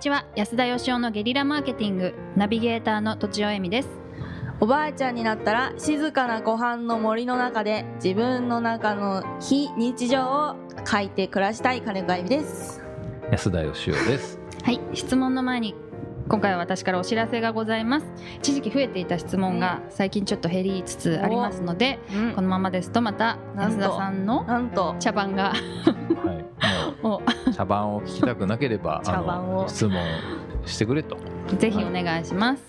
ちは。安田義雄のゲリラマーケティング。ナビゲーターの土地尾恵美です。おばあちゃんになったら静かな湖畔の森の中で自分の中の非日常を書いて暮らしたい金子あゆみです。安田義雄です。はい。質問の前に今回は私からお知らせがございます。一時期増えていた質問が最近ちょっと減りつつありますので、うん。このままですとまた安田さんの茶番がはい、もをう 茶番を聞きたくなければ 茶番を。質問してくれと。ぜひお願いします。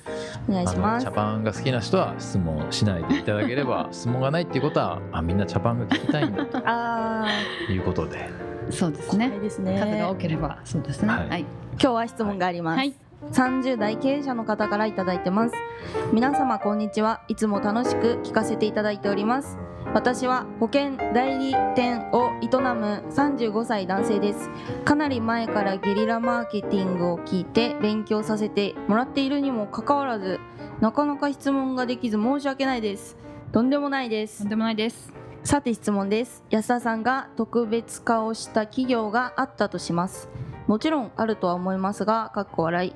お願いします。茶番が好きな人は質問しないでいただければ 質問がないっていうことはあみんな茶番が聞きたいんだ あということで。そうですーねですね。数が多ければそうですね。はい。はい。今日は質問があります、はい。30代経営者の方からいただいてます。皆様こんにちは。いつも楽しく聞かせていただいております。私は保険代理店を営む35歳男性です。かなり前からゲリラマーケティングを聞いて勉強させてもらっているにもかかわらずなかなか質問ができず申し訳ないです。とんでもないです。とんでもないです。さて質問です。安田さんが特別化をした企業があったとします。もちろんあるとは思いますがかっこ笑い。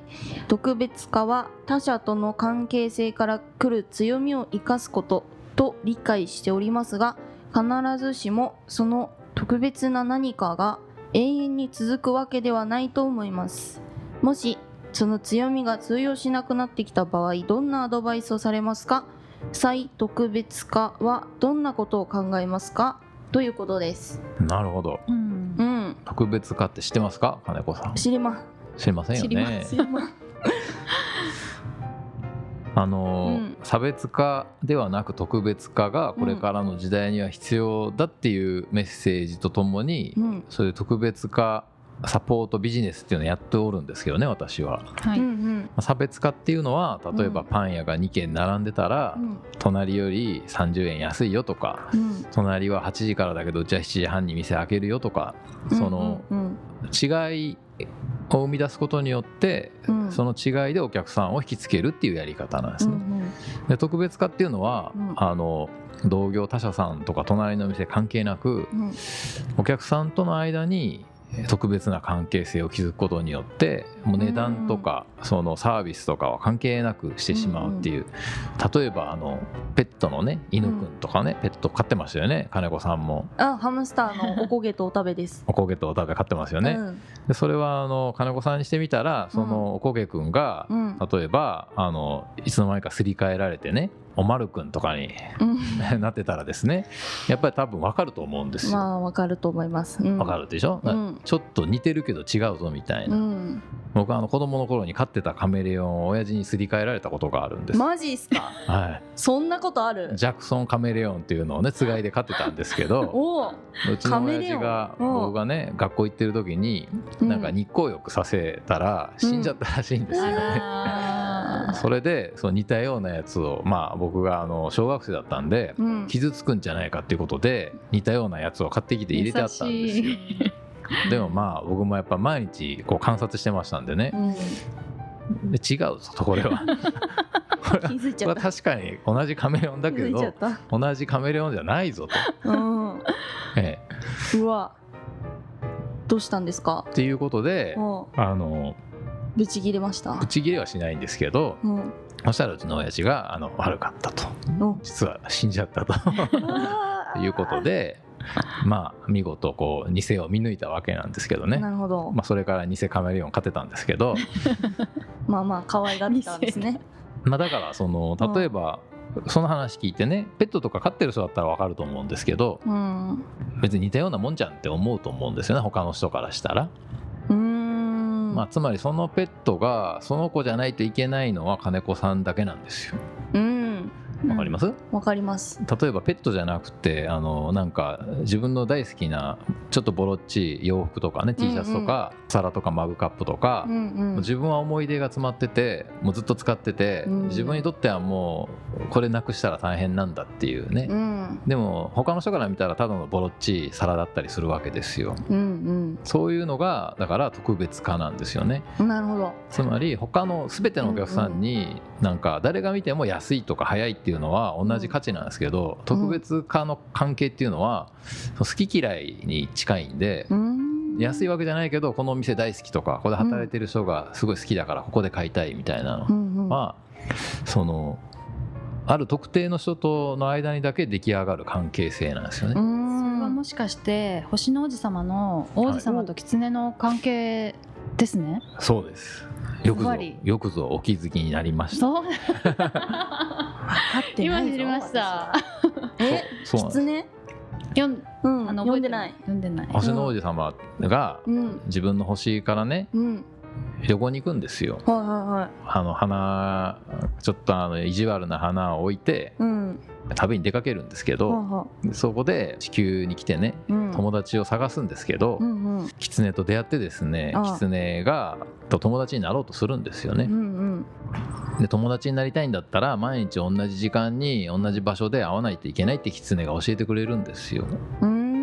特別化は他者との関係性から来る強みを生かすことと理解しておりますが必ずしもその特別な何かが永遠に続くわけではないと思います。もしその強みが通用しなくなってきた場合どんなアドバイスをされますか？再特別化はどんなことを考えますか？ということです。なるほど。うん。うん、特別化って知ってますか？金子さん。知りま。知りませんよ知りま。ね知りまあのーうん。差別化ではなく特別化がこれからの時代には必要だっていうメッセージとともに、うん、そういう特別化サポートビジネスっていうのをやっておるんですけどね私は。はい、差別化っていうのは例えばうん。パン屋が2軒並んでたら、うん。隣より30円安いよとかうん。隣は8時からだけどうちは7時半に店開けるよとかそのうん。違いを生み出すことによってうん。その違いでお客さんを引きつけるっていうやり方なんですね。うんで特別化っていうのは、うん。あの同業他社さんとか隣の店関係なくうん。お客さんとの間に特別な関係性を築くことによってもう値段とかそのサービスとかは関係なくしてしまうっていう。例えばあのペットのね犬くんとかねペット飼ってましたよね金子さんも。あハムスターのおこげとお食べです。おこげとお食べ飼ってますよね。うんでそれはあの金子さんにしてみたらそのおこげくんがうん。例えばあのいつの間にかすり替えられてねおまるくんとかにうん。なってたらですねやっぱり多分分かると思うんですよ。まあわかると思います。うん。分かるでしょ、うん。ちょっと似てるけど違うぞみたいうな、ん、僕はあの子供の頃に飼ってたカメレオンを親父にすり替えられたことがあるんです、マジっすか？はい、そんなことある？ジャクソンカメレオンっていうのをねつがいで飼ってたんですけど おお、うちの親父がカメレオン。うん。僕がね学校行ってる時にうんなんか日光浴させたら死んじゃったらしいんですよね。あ それでそう似たようなやつをまあ僕があの小学生だったんでうん、傷つくんじゃないかっていうことで似たようなやつを買ってきて入れてあったんですよ。でもまあ僕もやっぱ毎日こう観察してましたんでね。うん、で違うぞとこれは。これは確かに同じカメレオンだけど。同じカメレオンじゃないぞと、うん、え。うわ。どうしたんですか？えっていうことでもあのう、ぶち切れました？ブ。チ切れはしないんですけどうん、そしたらうちの親父があの悪かったと。お実は死んじゃったと。いうことでまあ見事こう偽を見抜いたわけなんですけどね。なるほど。まあ、それから偽カメレオン飼ってたんですけど、まあまあ可愛がってたんですね。まあ、だからその例えばその話聞いてねペットとか飼ってる人だったら分かると思うんですけどうん。別に似たようなもんじゃんって思うと思うんですよね他の人からしたら、うーん。まあ、つまりそのペットがその子じゃないといけないのは金子さんだけなんですようん。わかります、わかります。例えばペットじゃなくてあのなんか自分の大好きなちょっとボロっちい洋服とかね T シャツとか、皿とかマグカップとか。自分は思い出が詰まっててもうずっと使ってて、うん自分にとってはもうこれなくしたら大変なんだっていうね、うん。でも他の人から見たらただのボロっちい皿だったりするわけですようんそういうのがだから特別化なんですよねうん。なるほど。つまり他の全てのお客さんになんか誰が見ても安いとか早いっていうのは同じ価値なんですけど特別化の関係っていうのは好き嫌いに近いんでうーん。安いわけじゃないけどこのお店大好きとかここで働いてる人がすごい好きだからここで買いたいみたいなのはそのある特定の人との間にだけ出来上がる関係性なんですようね。それはんもしかして星の王子様の王子様と狐の関係ですね、そうです。よくぞよくぞお気づきになりました。分かって今ないぞ知りました。えそうなんです。狐？読んうんあの覚えて読んでない。読んでない。星の王子様がうん。自分の星からねうん。旅行に行くんですよ。はいはいはい。あの花ちょっとあの意地悪な花を置いてうん。旅に出かけるんですけど、ははそこで地球に来てねうん。友達を探すんですけど、うんうん。狐と出会ってですね狐がと友達になろうとするんですよね。うんうんで友達になりたいんだったら毎日同じ時間に同じ場所で会わないといけないって狐が教えてくれるんですよ。うーん。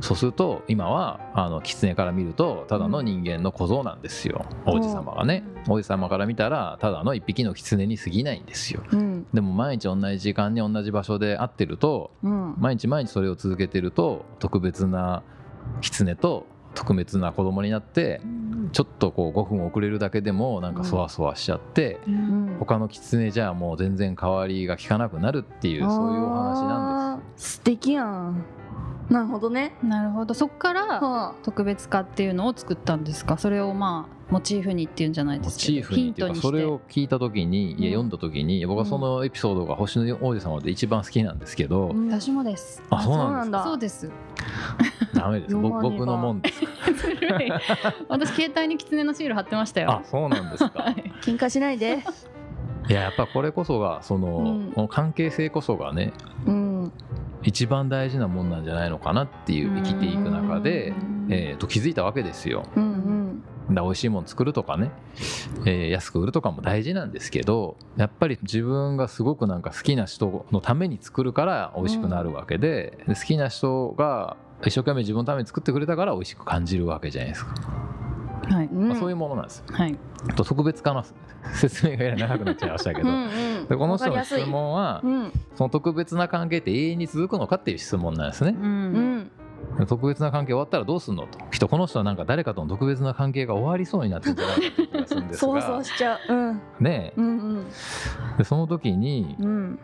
そうすると今はあの狐から見るとただの人間の小僧なんですよ。王子様がね。王子様から見たらただの一匹の狐に過ぎないんですよ。うん。でも毎日同じ時間に同じ場所で会ってるとうん。毎日毎日それを続けてると特別な狐と特別な子供になってちょっとこう5分遅れるだけでもなんかそわそわしちゃって、うん。他の狐じゃもう全然代わりが効かなくなるっていうそういうお話なんでです素敵やんなるほどね。なるほど。そこからは特別化っていうのを作ったんですか？それをまあモチーフにっていうんじゃないですすモチーフにっていうかントにして。それを聞いた時にいや読んだ時に僕はそのエピソードが星の王子様で一番好きなんですけど、うん。私もです。あそうなんだ。そうです。ダメです。僕僕のもんです。私携帯に狐のシール貼ってましたよ。あそうなんですか？はい。喧嘩しないで。いややっぱこれこそがその,、うん。この関係性こそがねうん一番大事なもんなんじゃないのかなっていう生きていく中でう、ん。えー、と気づいたわけですよ。うんだから美味しいもの作るとかね、えー安く売るとかも大事なんですけどやっぱり自分がすごくなんか好きな人のために作るから美味しくなるわけで,、で好きな人が一生懸命自分のために作ってくれたから美味しく感じるわけじゃないですか、はい。うん。まあ、そういうものなんです。よ。はい。と特別化の説明がやや長くなっちゃいましたけど、うんうん。でこの人の質問はうん。その特別な関係って永遠に続くのかっていう質問なんですね。ううん。ん特別な関係終わったらどうすんのと。きっとこの人はなんか誰かとの特別な関係が終わりそうになってるんじゃないかって気がするんです想が像しちゃう。うん。ねうんうん。えでその時にうん。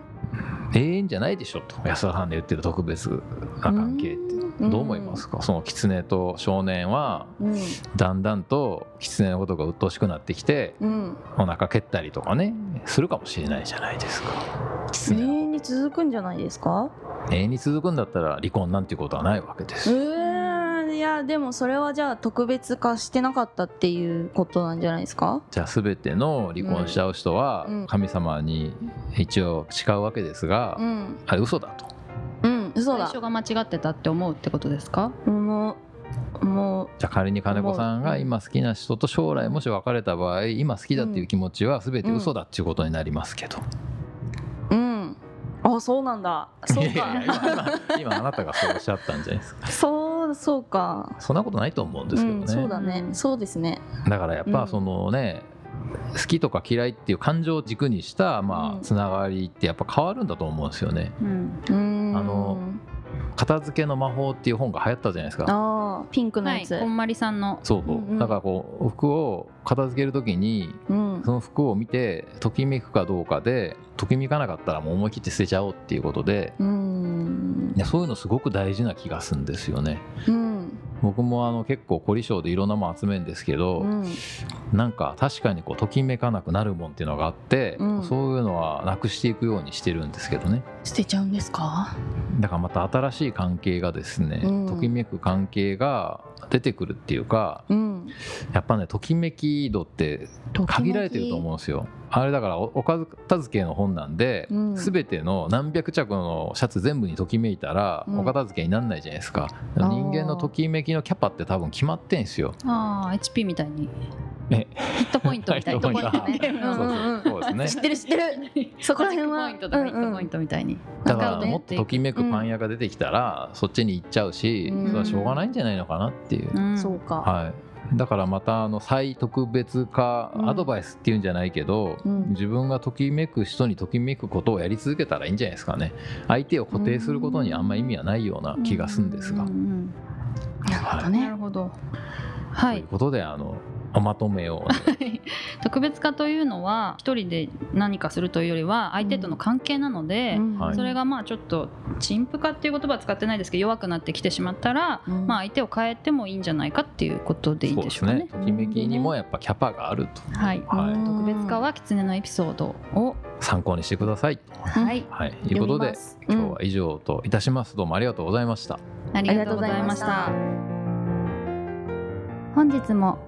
永遠じゃないでしょと。安田さんで言ってる特別な関係って。うんどう思いますか？その狐と少年はうん。だんだんと狐のことが鬱陶しくなってきてうん。お腹蹴ったりとかねするかもしれないじゃないですか。永遠に続くんじゃないですか？永遠に続くんだったら離婚なんていうことはないわけでうす。よーんいやでもそれはじゃあ特別化してなかったっていうことなんじゃないですか？じゃあ全ての離婚しちゃう人はうん。神様に一応誓うわけですが、うん。あれ嘘だと最初が間違ってたって思うってことですか？もうもうじゃあ仮に金子さんがうん今好きな人と将来もし別れた場合今好きだっていう気持ちは全て嘘だっていうことになりますけど、うん。あそうなんだ。そういやいかや今今あなたがそうおっしゃったんじゃないですか？そうそうか。そんなことないと思うんですけどね、うん、そうだね、うんそうですね。だからやっぱそのね、好きとか嫌いっていう感情を軸にしたまうん。あつながりってやっぱ変わるんだと思うんですよね。うん。うーんあの片付けの魔法っていう本が流行ったじゃないですか。ピンクのはいやつ、こんまりさんの。そうそう、うんうん。だからこう服を片付ける時にうん。その服を見てときめくかどうかでときめかなかったらもう思い切って捨てちゃおうっていうことでうーんそういうのすごく大事な気がするんですよね。うん僕もあの結構凝り性でいろんなもん集めるんですけど、うん。なんか確かにこうときめかなくなるもんっていうのがあって、うん。そういうのはなくしていくようにしてるんですけどね。捨てちゃうんですか？だからまた新しい関係がですね、うん。ときめく関係が出てくるっていうかうん。やっぱねときめき度って限られてると思うんですよあれだからおお片付けの本なんで、うん。全ての何百着のシャツ全部にときめいたら、うん。お片付けになんないじゃないですか。あー。人間のときめきのキャパって多分決まってんすよ。ああ HP みたいに。え？ヒットポイントみたいな。ね。うん。そうですね。知ってる知ってる。そこら辺はマジックポイントとかヒットポイントみたいに。だからもっとときめくパン屋が出てきたら、そっちに行っちゃうし、うん。それはしょうがないんじゃないのかなっていう、うん。そうか、はい、だからまたあの再特別化うん。アドバイスっていうんじゃないけど、うん。自分がときめく人にときめくことをやり続けたらいいんじゃないですかね。相手を固定することにあんま意味はないような気がするんですが、なるほどなねるほどとはい。いうことであのおまとめを。特別化というのは一人で何かするというよりは相手との関係なので、うん。はい。それがまあちょっと陳腐化っていう言葉は使ってないですけど弱くなってきてしまったら、うん。まあ相手を変えてもいいんじゃないかっていうことでいいでしょうかねね。ときめきにもやっぱキャパがあると。はい、はい。うん。特別化は狐のエピソードを、参考にしてください。はい、はい。いうことで今日は以上といたしますどうもありがとうございました。ありがとうございました。本日も